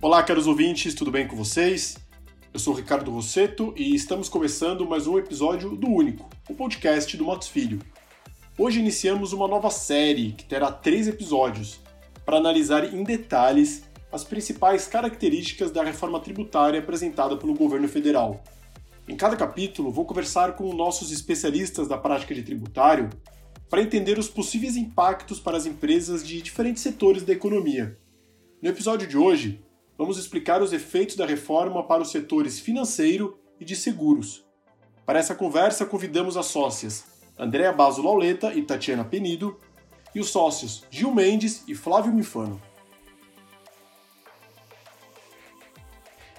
Olá, caros ouvintes, tudo bem com vocês? Eu sou Ricardo Rosseto e estamos começando mais um episódio do Único, o podcast do Motos Filho. Hoje iniciamos uma nova série que terá três episódios para analisar em detalhes as principais características da reforma tributária apresentada pelo governo federal. Em cada capítulo, vou conversar com nossos especialistas da prática de tributário para entender os possíveis impactos para as empresas de diferentes setores da economia. No episódio de hoje, vamos explicar os efeitos da reforma para os setores financeiro e de seguros. Para essa conversa, convidamos as sócias Andréa Baso Lauleta e Tatiana Penido e os sócios Gil Mendes e Flávio Mifano.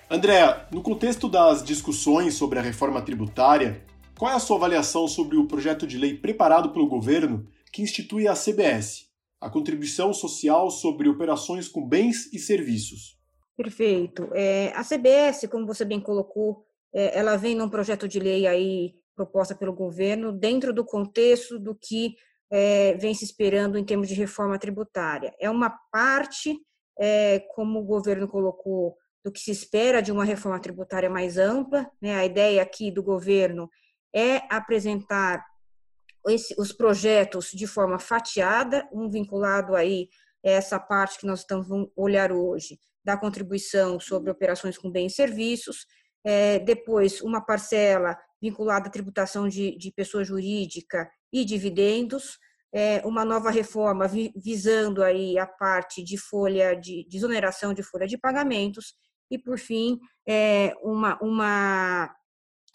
Andréa, no contexto das discussões sobre a reforma tributária, qual é a sua avaliação sobre o projeto de lei preparado pelo governo que institui a CBS, a Contribuição Social sobre Operações com Bens e Serviços? Perfeito. É, a CBS, como você bem colocou, é, ela vem num projeto de lei aí proposta pelo governo dentro do contexto do que é, vem se esperando em termos de reforma tributária. É uma parte, é, como o governo colocou, do que se espera de uma reforma tributária mais ampla. Né? A ideia aqui do governo é apresentar esse, os projetos de forma fatiada, um vinculado aí a essa parte que nós estamos olhar hoje, da contribuição sobre operações com bens e serviços, é, depois uma parcela vinculada à tributação de, de pessoa jurídica e dividendos, é, uma nova reforma vi, visando aí a parte de folha de, de exoneração de folha de pagamentos e por fim é, uma, uma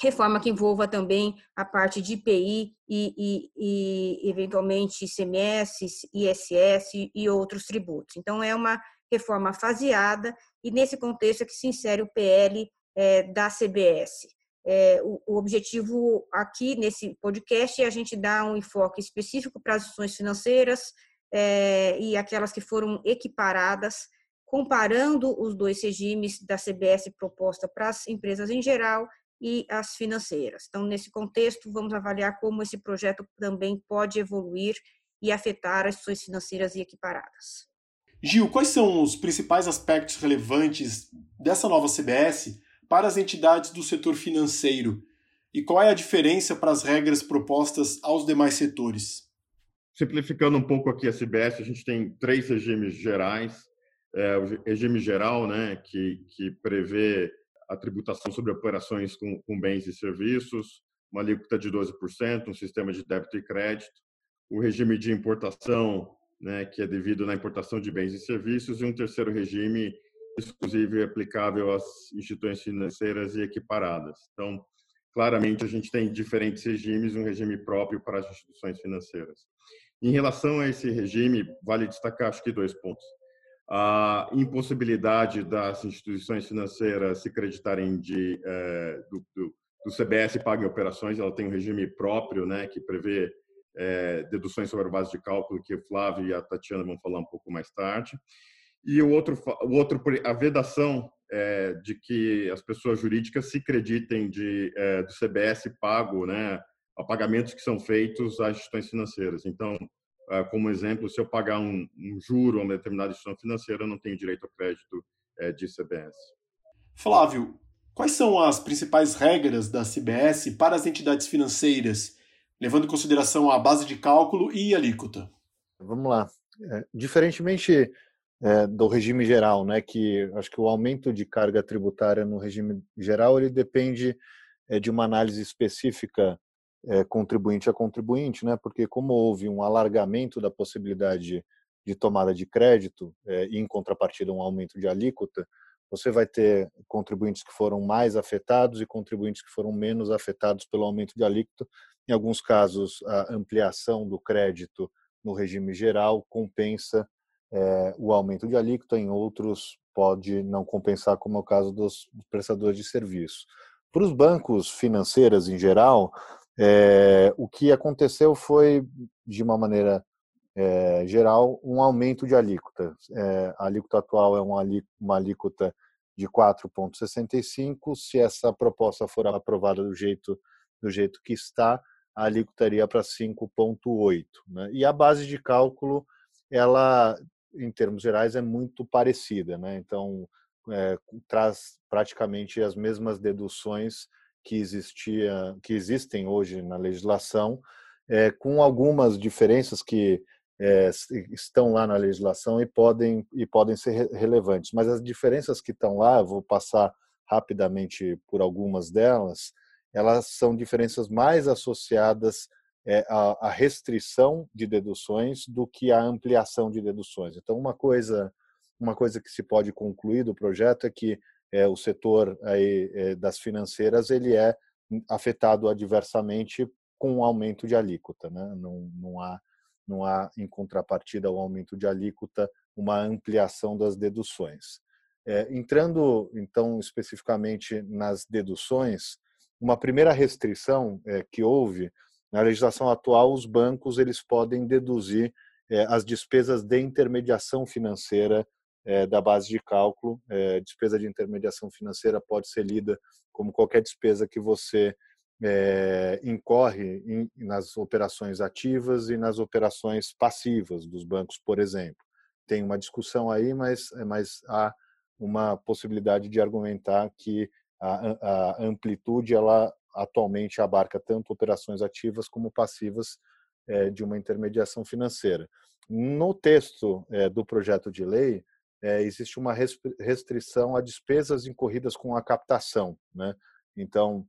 reforma que envolva também a parte de IPI e, e, e eventualmente ICMS, ISS e outros tributos. Então é uma reforma faseada, e nesse contexto é que se insere o PL é, da CBS. É, o, o, objetivo aqui nesse podcast é a gente dar um enfoque específico para as instituições financeiras é, e aquelas que foram equiparadas, comparando os dois regimes da CBS proposta para as empresas em geral e as financeiras. Então, nesse contexto, vamos avaliar como esse projeto também pode evoluir e afetar as instituições financeiras e equiparadas. Gil, quais são os principais aspectos relevantes dessa nova CBS para as entidades do setor financeiro? E qual é a diferença para as regras propostas aos demais setores? Simplificando um pouco aqui a CBS, a gente tem três regimes gerais. É, o regime geral, né, que, que prevê a tributação sobre operações com, com bens e serviços, uma alíquota de 12%, um sistema de débito e crédito. O regime de importação, né, que é devido na importação de bens e serviços, e um terceiro regime exclusivo e aplicável às instituições financeiras e equiparadas. Então, claramente, a gente tem diferentes regimes, um regime próprio para as instituições financeiras. Em relação a esse regime, vale destacar, acho que, dois pontos. A impossibilidade das instituições financeiras se creditarem de, é, do, do, do CBS Paga em Operações, ela tem um regime próprio, né, que prevê é, deduções sobre a base de cálculo, que o Flávio e a Tatiana vão falar um pouco mais tarde. E o outro, o outro a vedação é, de que as pessoas jurídicas se creditem de, do CBS pago, né, a pagamentos que são feitos às instituições financeiras. Então, como exemplo, se eu pagar um, um juro a uma determinada instituição financeira, eu não tenho direito ao crédito é, de CBS. Flávio, quais são as principais regras da CBS para as entidades financeiras levando em consideração a base de cálculo e alíquota. Vamos lá. É, diferentemente é, do regime geral, né, que acho que o aumento de carga tributária no regime geral ele depende é, de uma análise específica é, contribuinte a contribuinte, né, porque como houve um alargamento da possibilidade de tomada de crédito é, e em contrapartida um aumento de alíquota, você vai ter contribuintes que foram mais afetados e contribuintes que foram menos afetados pelo aumento de alíquota, em alguns casos, a ampliação do crédito no regime geral compensa é, o aumento de alíquota, em outros pode não compensar, como é o caso dos prestadores de serviço. Para os bancos financeiros em geral, é, o que aconteceu foi, de uma maneira é, geral, um aumento de alíquota. a alíquota atual é uma alíquota de 4,65. Se essa proposta for aprovada do jeito, do jeito que está, a alíquota iria para 5,8. Né? E a base de cálculo, ela, em termos gerais, é muito parecida. Né? Então, é, traz praticamente as mesmas deduções que, existia, que existem hoje na legislação, é, com algumas diferenças que é, estão lá na legislação e podem, e podem ser relevantes. Mas as diferenças que estão lá, vou passar rapidamente por algumas delas, elas são diferenças mais associadas é, restrição de deduções do que à ampliação de deduções. Então, uma coisa, uma coisa que se pode concluir do projeto é que é, o setor aí, é, das financeiras ele é afetado adversamente com o aumento de alíquota. Né? Não, não, há, não há, em contrapartida ao aumento de alíquota, uma ampliação das deduções. É, entrando, então, especificamente nas deduções, uma primeira restrição é, que houve na legislação atual, os bancos eles podem deduzir é, as despesas de intermediação financeira é, da base de cálculo. É, despesa de intermediação financeira pode ser lida como qualquer despesa que você é, incorre em, nas operações ativas e nas operações passivas dos bancos, por exemplo. Tem uma discussão aí, mas, é, mas há uma possibilidade de argumentar que a, a amplitude ela atualmente abarca tanto operações ativas como passivas é, de uma intermediação financeira. No texto é, do projeto de lei, é, existe uma restrição a despesas incorridas com a captação. Né? Então,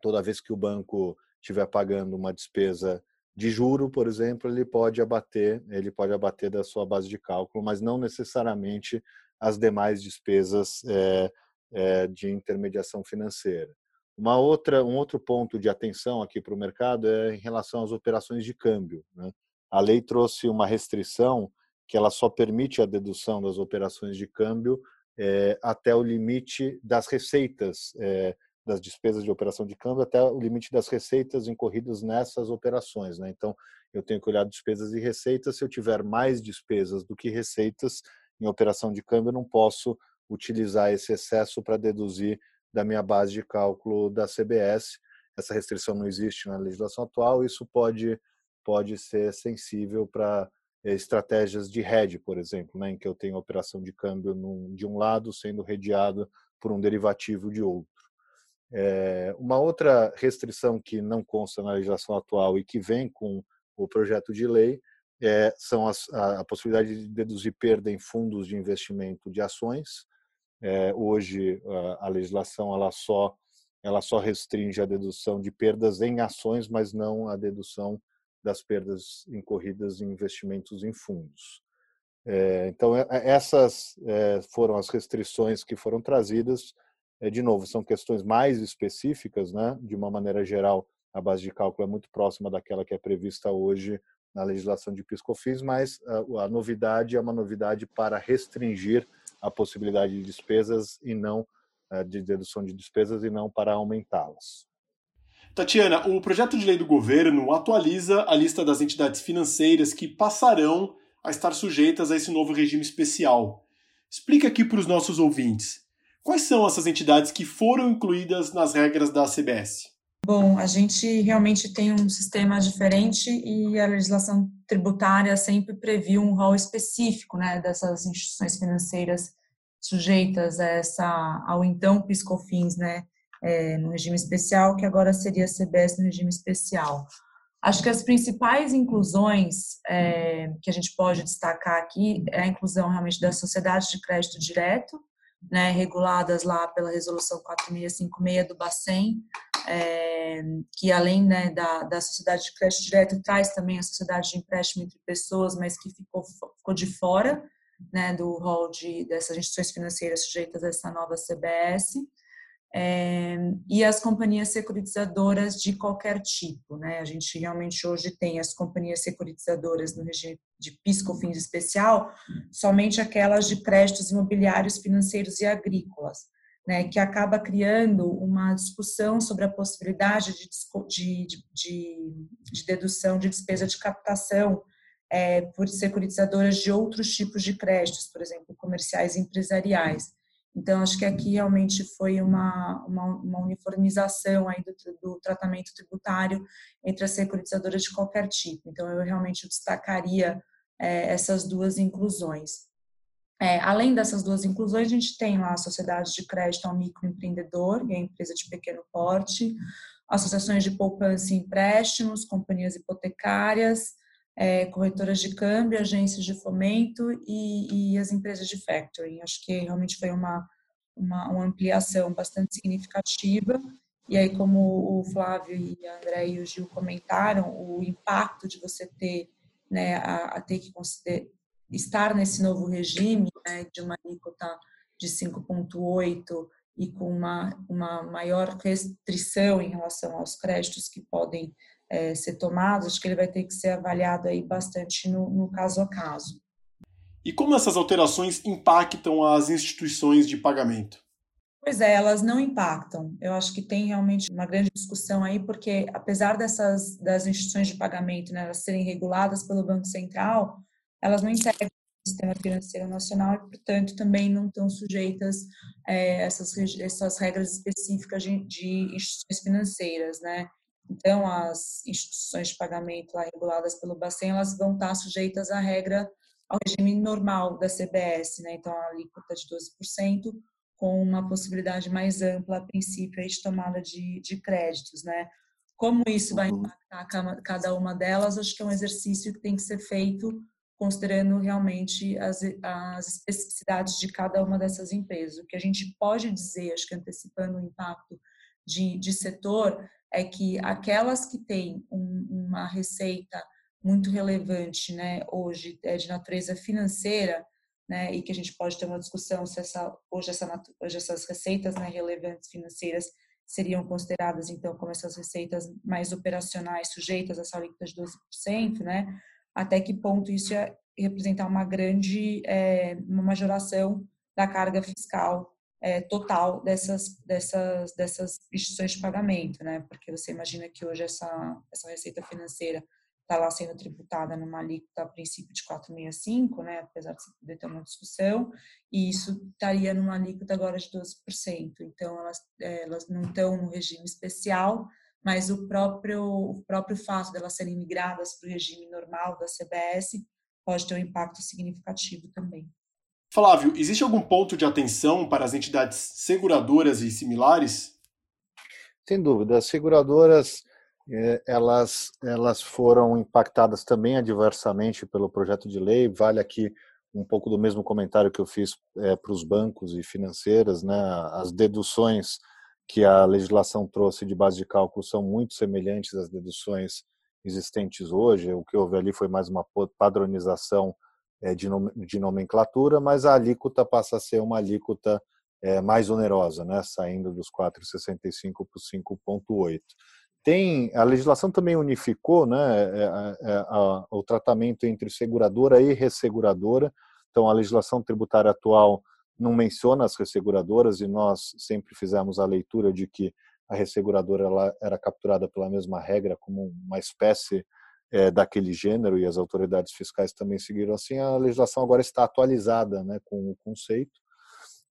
toda vez que o banco estiver pagando uma despesa de juro, por exemplo, ele pode abater, ele pode abater da sua base de cálculo, mas não necessariamente as demais despesas é, é, de intermediação financeira. Uma outra, um outro ponto de atenção aqui para o mercado é em relação às operações de câmbio. Né? A lei trouxe uma restrição que ela só permite a dedução das operações de câmbio é, até o limite das receitas, é, das despesas de operação de câmbio, até o limite das receitas incorridas nessas operações. Né? Então, eu tenho que olhar despesas e receitas. Se eu tiver mais despesas do que receitas em operação de câmbio, eu não posso utilizar esse excesso para deduzir da minha base de cálculo da CBS. Essa restrição não existe na legislação atual. Isso pode pode ser sensível para estratégias de hedge, por exemplo, né, em que eu tenho operação de câmbio num, de um lado sendo redeado por um derivativo de outro. É, uma outra restrição que não consta na legislação atual e que vem com o projeto de lei é, são as, a, a, possibilidade de deduzir perda em fundos de investimento de ações. É, hoje a, a, legislação ela só ela só restringe a dedução de perdas em ações, mas não a dedução das perdas incorridas em investimentos em fundos. É, então, é, é, essas é, foram as restrições que foram trazidas. de novo, são questões mais específicas, né? de uma maneira geral, a base de cálculo é muito próxima daquela que é prevista hoje na legislação de PiscoFins, mas a, a novidade é uma novidade para restringir a possibilidade de despesas e não de dedução de despesas e não para aumentá-las. Tatiana, o projeto de lei do governo atualiza a lista das entidades financeiras que passarão a estar sujeitas a esse novo regime especial. Explica aqui para os nossos ouvintes. Quais são essas entidades que foram incluídas nas regras da CBS? Bom, a gente realmente tem um sistema diferente e a legislação tributária sempre previu um rol específico né, dessas instituições financeiras sujeitas a essa, ao então PiscoFins, né, é, no regime especial, que agora seria a CBS no regime especial. Acho que as principais inclusões é, que a gente pode destacar aqui é a inclusão realmente das sociedades de crédito direto, né, reguladas lá pela resolução 4656 do Bacen, é, que além né, da, da sociedade de crédito direto traz também a sociedade de empréstimo entre pessoas, mas que ficou, ficou de fora né, do rol de, dessas instituições financeiras sujeitas a essa nova CBS é, e as companhias securitizadoras de qualquer tipo. Né? A gente realmente hoje tem as companhias securitizadoras no regime de pisco-fins especial, somente aquelas de créditos imobiliários, financeiros e agrícolas, né? que acaba criando uma discussão sobre a possibilidade de, de, de, de dedução de despesa de captação é, por securitizadoras de outros tipos de créditos, por exemplo, comerciais e empresariais. Então, acho que aqui realmente foi uma, uma, uma uniformização aí do, do, tratamento tributário entre as securitizadoras de qualquer tipo. Então, eu realmente destacaria é, essas duas inclusões. É, além dessas duas inclusões, a gente tem lá a sociedade de crédito ao microempreendedor, que é a empresa de pequeno porte, associações de poupança e empréstimos, companhias hipotecárias, é, corretoras de câmbio, agências de fomento e, e, as empresas de factoring. Acho que realmente foi uma, uma, uma, ampliação bastante significativa. E aí, como o Flávio e a André e o Gil comentaram, o impacto de você ter, né, a, a ter que estar nesse novo regime né, de uma alíquota de 5,8 e com uma, uma maior restrição em relação aos créditos que podem é, ser tomados, acho que ele vai ter que ser avaliado aí bastante no, no caso a caso. E como essas alterações impactam as instituições de pagamento? Pois é, elas não impactam. Eu acho que tem realmente uma grande discussão aí, porque apesar dessas das instituições de pagamento né, elas serem reguladas pelo Banco Central, elas não integram o sistema financeiro nacional e, portanto, também não estão sujeitas é, essas essas regras específicas de, de instituições financeiras, né? Então, as instituições de pagamento lá reguladas pelo Bacen, elas vão estar sujeitas à regra, ao regime normal da CBS, né? Então, a alíquota de 12%, com uma possibilidade mais ampla, a princípio, de tomada de, de créditos, né? Como isso vai uhum. impactar cada uma delas, acho que é um exercício que tem que ser feito considerando realmente as, as especificidades de cada uma dessas empresas. O que a gente pode dizer, acho que antecipando o impacto de, de setor, é que aquelas que têm um, uma receita muito relevante, né, hoje é de natureza financeira, né, e que a gente pode ter uma discussão se essa hoje, essa, hoje essas receitas né, relevantes financeiras seriam consideradas então como essas receitas mais operacionais sujeitas a essa alíquota de 12%, né? Até que ponto isso ia representar uma grande é, uma majoração da carga fiscal é, total dessas, dessas, dessas instituições de pagamento, né? Porque você imagina que hoje essa, essa receita financeira está lá sendo tributada numa alíquota a princípio de 4,65, né? Apesar de poder ter uma discussão, e isso estaria numa alíquota agora de 12%. Então, elas, é, elas não estão no regime especial, mas o próprio, o próprio fato de elas serem migradas para o regime normal da CBS pode ter um impacto significativo também. Flávio, existe algum ponto de atenção para as entidades seguradoras e similares? Sem dúvida. As seguradoras é, elas, elas foram impactadas também adversamente pelo projeto de lei. Vale aqui um pouco do mesmo comentário que eu fiz é, para os bancos e financeiras. Né? As deduções que a legislação trouxe de base de cálculo são muito semelhantes às deduções existentes hoje. O que houve ali foi mais uma padronização de, de nomenclatura, mas a alíquota passa a ser uma alíquota é, mais onerosa, né, saindo dos 4,65 para 5,8. Tem a legislação também unificou, né, é, é, a, o tratamento entre seguradora e resseguradora. Então, a legislação tributária atual não menciona as resseguradoras e nós sempre fizemos a leitura de que a resseguradora ela era capturada pela mesma regra como uma espécie é, daquele gênero e as autoridades fiscais também seguiram assim, a legislação agora está atualizada né, com o conceito.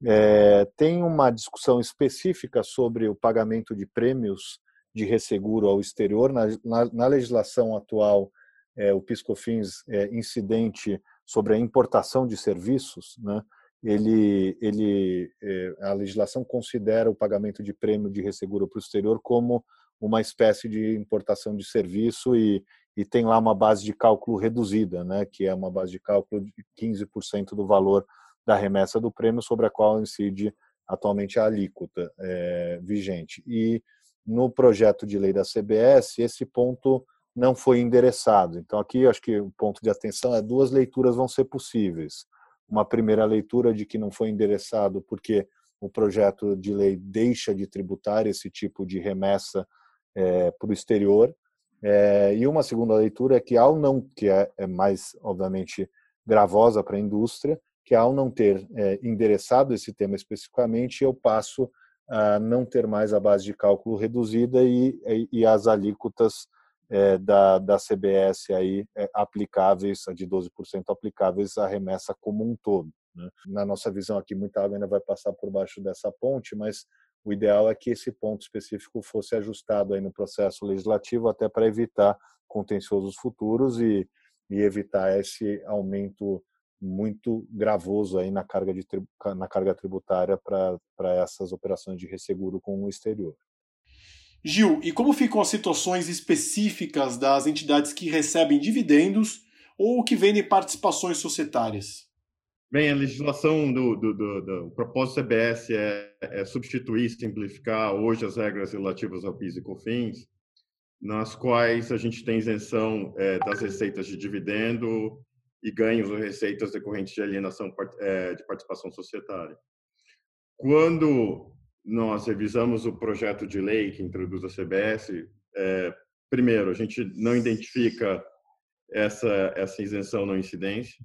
É, tem uma discussão específica sobre o pagamento de prêmios de resseguro ao exterior. Na, na, na legislação atual, é, o PiscoFins é incidente sobre a importação de serviços, né? ele, ele, é, a legislação considera o pagamento de prêmio de resseguro para o exterior como uma espécie de importação de serviço e, e tem lá uma base de cálculo reduzida, né, que é uma base de cálculo de 15% do valor da remessa do prêmio sobre a qual incide atualmente a alíquota é, vigente. E no projeto de lei da CBS, esse ponto não foi endereçado. Então, aqui acho que o ponto de atenção é duas leituras vão ser possíveis. Uma primeira leitura de que não foi endereçado porque o projeto de lei deixa de tributar esse tipo de remessa é, para o exterior, é, e uma segunda leitura é que ao não, que é, é mais obviamente gravosa para a indústria, que ao não ter é, endereçado esse tema especificamente, eu passo a não ter mais a base de cálculo reduzida e, e, e as alíquotas é, da, da CBS aí é, aplicáveis, de 12% aplicáveis à remessa como um todo. Né? Na nossa visão aqui, muita água ainda vai passar por baixo dessa ponte, mas o ideal é que esse ponto específico fosse ajustado aí no processo legislativo até para evitar contenciosos futuros e, e evitar esse aumento muito gravoso aí na carga, de, na carga tributária para essas operações de resseguro com o exterior. Gil, e como ficam as situações específicas das entidades que recebem dividendos ou que vendem participações societárias? Bem, a legislação do, do, do, do propósito CBS é, é, substituir, simplificar hoje as regras relativas ao PIS e COFINS, nas quais a gente tem isenção é, das receitas de dividendo e ganhos ou receitas decorrentes de alienação é, de participação societária. Quando nós revisamos o projeto de lei que introduz a CBS, é, primeiro, a gente não identifica essa, essa isenção não incidência,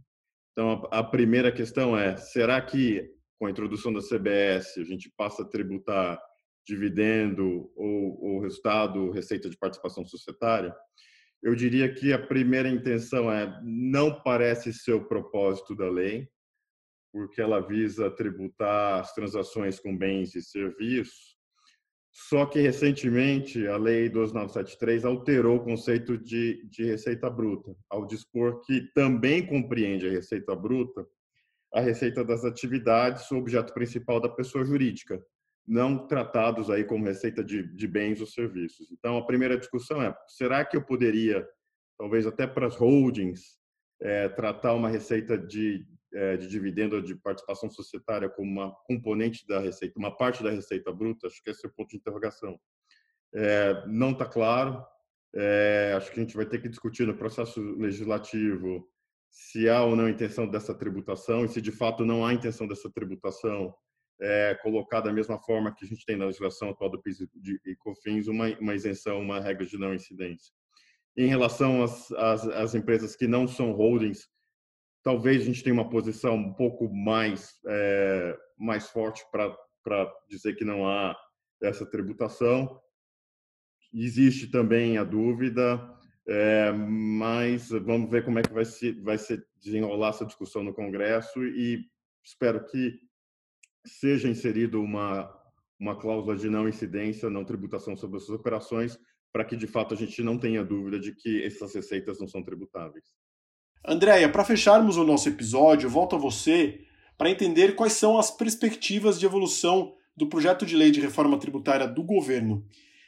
então, a, a primeira questão é: será que com a introdução da CBS a gente passa a tributar dividendo ou, ou resultado, receita de participação societária? Eu diria que a primeira intenção é: não parece ser o propósito da lei, porque ela visa tributar as transações com bens e serviços, só que recentemente a Lei 2973 alterou o conceito de, de receita bruta, ao dispor que também compreende a receita bruta a receita das atividades, o objeto principal da pessoa jurídica, não tratados aí como receita de, de bens ou serviços. Então, a primeira discussão é: será que eu poderia, talvez até para as holdings, é, tratar uma receita de, de dividendo de participação societária como uma componente da receita, uma parte da receita bruta? Acho que esse é o ponto de interrogação. É, não está claro. É, acho que a gente vai ter que discutir no processo legislativo se há ou não intenção dessa tributação e se de fato não há intenção dessa tributação, é, colocar da mesma forma que a gente tem na legislação atual do PIS e COFINS uma, uma isenção, uma regra de não incidência. Em relação às, às, às empresas que não são holdings, talvez a gente tenha uma posição um pouco mais, é, mais forte para dizer que não há essa tributação. Existe também a dúvida, é, mas vamos ver como é que vai se, vai se desenrolar essa discussão no Congresso e espero que seja inserido uma, uma cláusula de não incidência, não tributação sobre essas operações, para que de fato a gente não tenha dúvida de que essas receitas não são tributáveis. Andréia, para fecharmos o nosso episódio, volto a você para entender quais são as perspectivas de evolução do projeto de lei de reforma tributária do governo.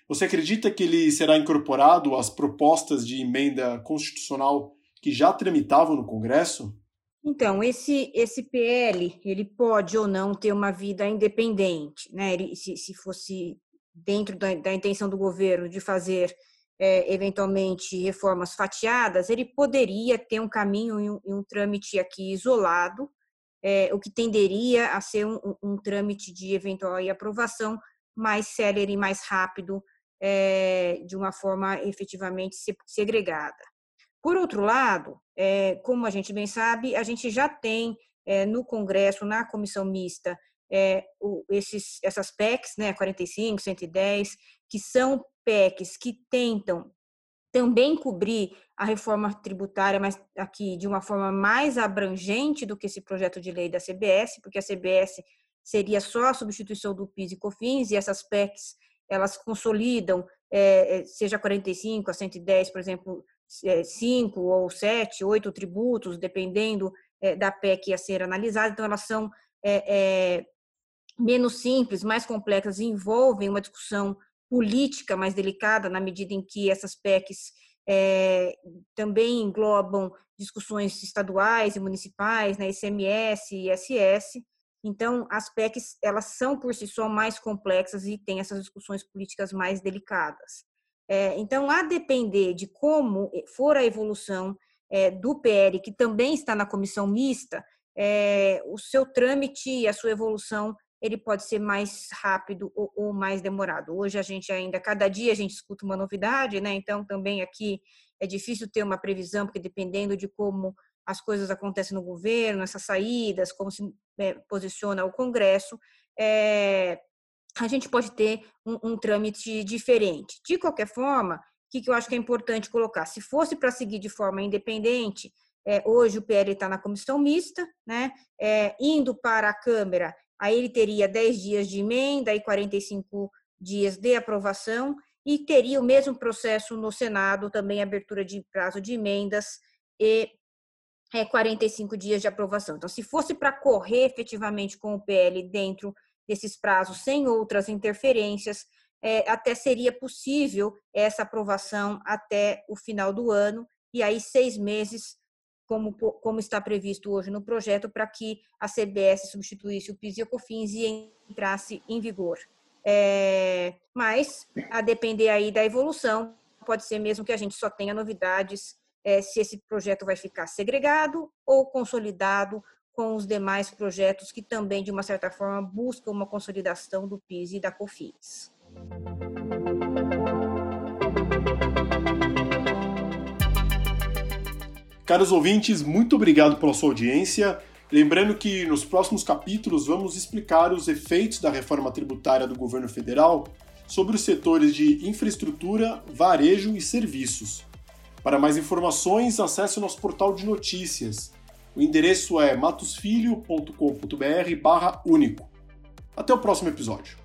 Você acredita que ele será incorporado às propostas de emenda constitucional que já tramitavam no Congresso? Então, esse, esse PL, ele pode ou não ter uma vida independente, né? Ele, se, se fosse dentro da, da intenção do governo de fazer é, eventualmente reformas fatiadas, ele poderia ter um caminho e um, um trâmite aqui isolado, é, o que tenderia a ser um, um, trâmite de eventual aprovação mais célere e mais rápido, é, de uma forma efetivamente segregada. Por outro lado, é, como a gente bem sabe, a gente já tem é, no Congresso, na comissão mista, é, esses, essas PECs, né, 45, 110, que são PECs que tentam também cobrir a reforma tributária, mas aqui de uma forma mais abrangente do que esse projeto de lei da CBS, porque a CBS seria só a substituição do PIS e COFINS, e essas PECs, elas consolidam, é, seja 45 a 110, por exemplo, é, cinco ou sete, oito tributos, dependendo é, da PEC a ser analisada, então elas são é, menos simples, mais complexas, envolvem uma discussão política mais delicada, na medida em que essas PECs é, também englobam discussões estaduais e municipais, né, ICMS e ISS. Então, as PECs, elas são por si só mais complexas e têm essas discussões políticas mais delicadas. É, então, a depender de como for a evolução é, do PL, que também está na comissão mista, o seu trâmite e a sua evolução ele pode ser mais rápido ou, ou, mais demorado. Hoje a gente ainda, cada dia a gente escuta uma novidade, né? Então também aqui é difícil ter uma previsão, porque dependendo de como as coisas acontecem no governo, essas saídas, como se é, posiciona o Congresso, é, a gente pode ter um, um, trâmite diferente. De qualquer forma, o que, que eu acho que é importante colocar? Se fosse para seguir de forma independente, é, hoje o PL está na comissão mista, né? É, indo para a Câmara, aí ele teria 10 dias de emenda e 45 dias de aprovação, e teria o mesmo processo no Senado, também abertura de prazo de emendas e é, 45 dias de aprovação. Então, se fosse para correr efetivamente com o PL dentro desses prazos, sem outras interferências, é, até seria possível essa aprovação até o final do ano, e aí seis meses, como, como está previsto hoje no projeto, para que a CBS substituísse o PIS e o COFINS e entrasse em vigor. É, mas, a depender aí da evolução, pode ser mesmo que a gente só tenha novidades é, se esse projeto vai ficar segregado ou consolidado com os demais projetos que também, de uma certa forma, buscam uma consolidação do PIS e da COFINS. Caros ouvintes, muito obrigado pela sua audiência. Lembrando que nos próximos capítulos vamos explicar os efeitos da reforma tributária do governo federal sobre os setores de infraestrutura, varejo e serviços. Para mais informações, acesse o nosso portal de notícias. O endereço é matosfilho.com.br/único. Até o próximo episódio.